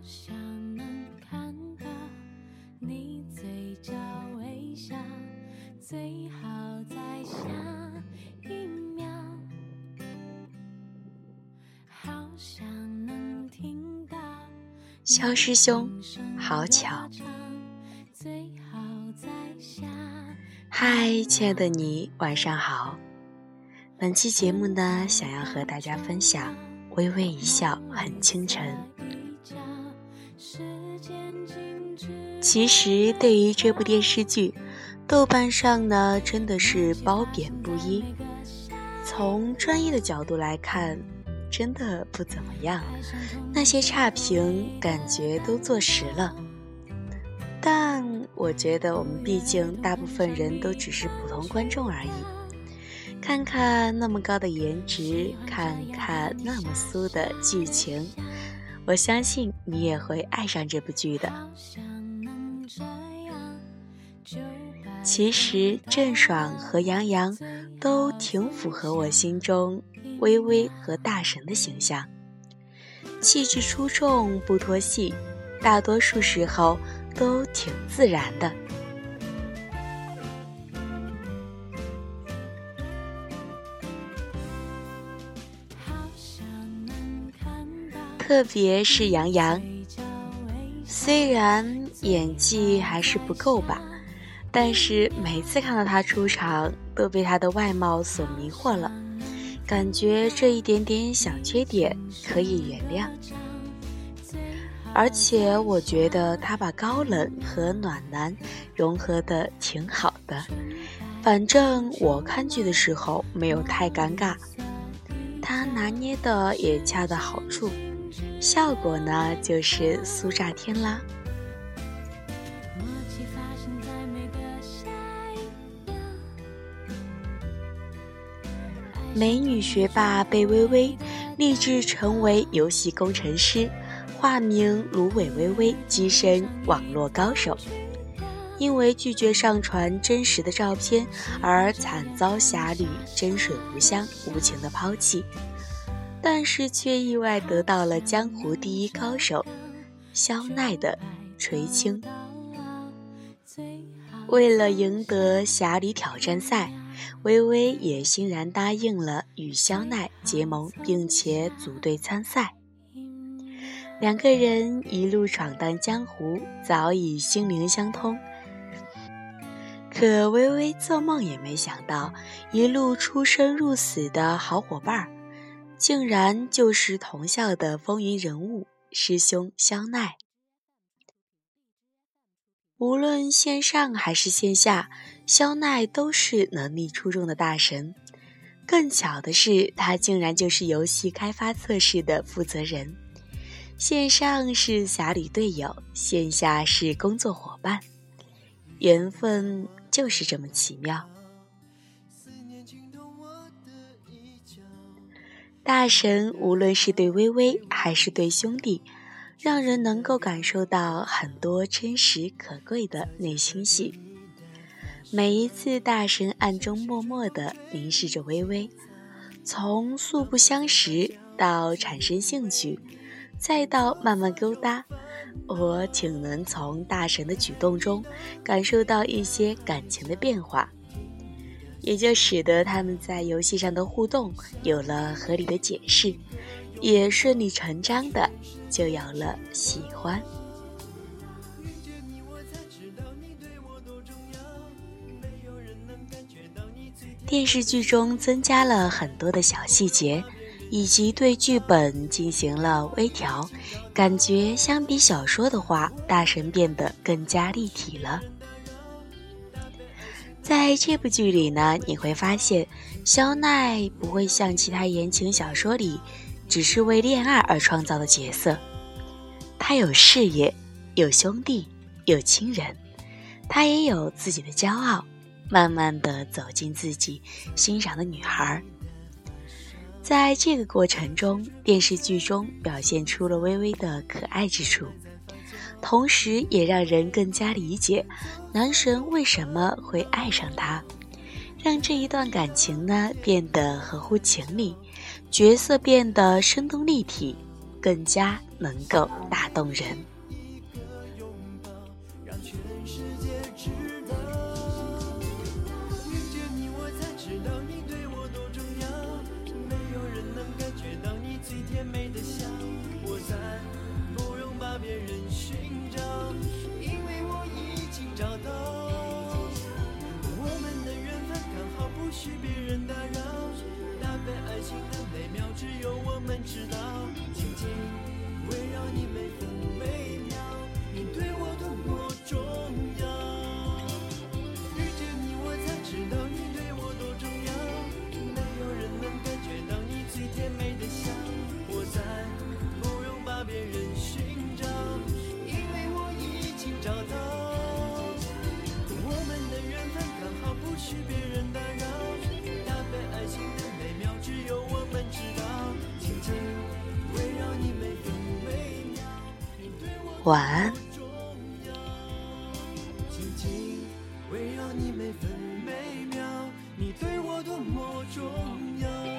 好想能看到你嘴角微笑，最好在下一秒。好想能听到肖师兄，好巧。嗨，亲爱的你，晚上好。本期节目呢，想要和大家分享微微一笑很倾城。其实，对于这部电视剧，豆瓣上呢真的是褒贬不一。从专业的角度来看。真的不怎么样，那些差评感觉都坐实了。但我觉得我们毕竟大部分人都只是普通观众而已。看看那么高的颜值，看看那么酥的剧情，我相信你也会爱上这部剧的。其实郑爽和杨洋都挺符合我心中。微微和大神的形象，气质出众，不脱戏，大多数时候都挺自然的。特别是杨洋，虽然演技还是不够吧，但是每次看到他出场，都被他的外貌所迷惑了。感觉这一点点小缺点可以原谅，而且我觉得他把高冷和暖男融合的挺好的。反正我看剧的时候没有太尴尬，他拿捏的也恰到好处，效果呢就是酥炸天啦。美女学霸贝微微立志成为游戏工程师，化名芦苇微微，跻身网络高手。因为拒绝上传真实的照片而惨遭侠侣真水无香无情的抛弃，但是却意外得到了江湖第一高手肖奈的垂青。为了赢得侠侣挑战赛。微微也欣然答应了与肖奈结盟，并且组队参赛。两个人一路闯荡江湖，早已心灵相通。可微微做梦也没想到，一路出生入死的好伙伴儿，竟然就是同校的风云人物师兄肖奈。无论线上还是线下，肖奈都是能力出众的大神。更巧的是，他竟然就是游戏开发测试的负责人。线上是侠侣队友，线下是工作伙伴，缘分就是这么奇妙。大神无论是对微微还是对兄弟。让人能够感受到很多真实可贵的内心戏。每一次，大神暗中默默地凝视着微微，从素不相识到产生兴趣，再到慢慢勾搭，我挺能从大神的举动中感受到一些感情的变化，也就使得他们在游戏上的互动有了合理的解释。也顺理成章的就有了喜欢。电视剧中增加了很多的小细节，以及对剧本进行了微调，感觉相比小说的话，大神变得更加立体了。在这部剧里呢，你会发现肖奈不会像其他言情小说里。只是为恋爱而创造的角色，他有事业，有兄弟，有亲人，他也有自己的骄傲，慢慢的走进自己欣赏的女孩。在这个过程中，电视剧中表现出了微微的可爱之处，同时也让人更加理解男神为什么会爱上她。让这一段感情呢变得合乎情理角色变得生动立体更加能够打动人。一个拥抱让全世界知道遇见你我才知道你对我多重要。没有人能感觉到你最甜美的笑我在。怕别人寻找，因为我已经找到。我们的缘分刚好，不许别人打扰。那份爱情的美妙，只有我们知道。紧紧围绕你每分每秒。晚安。紧紧围绕你每分每秒你对我多么重要。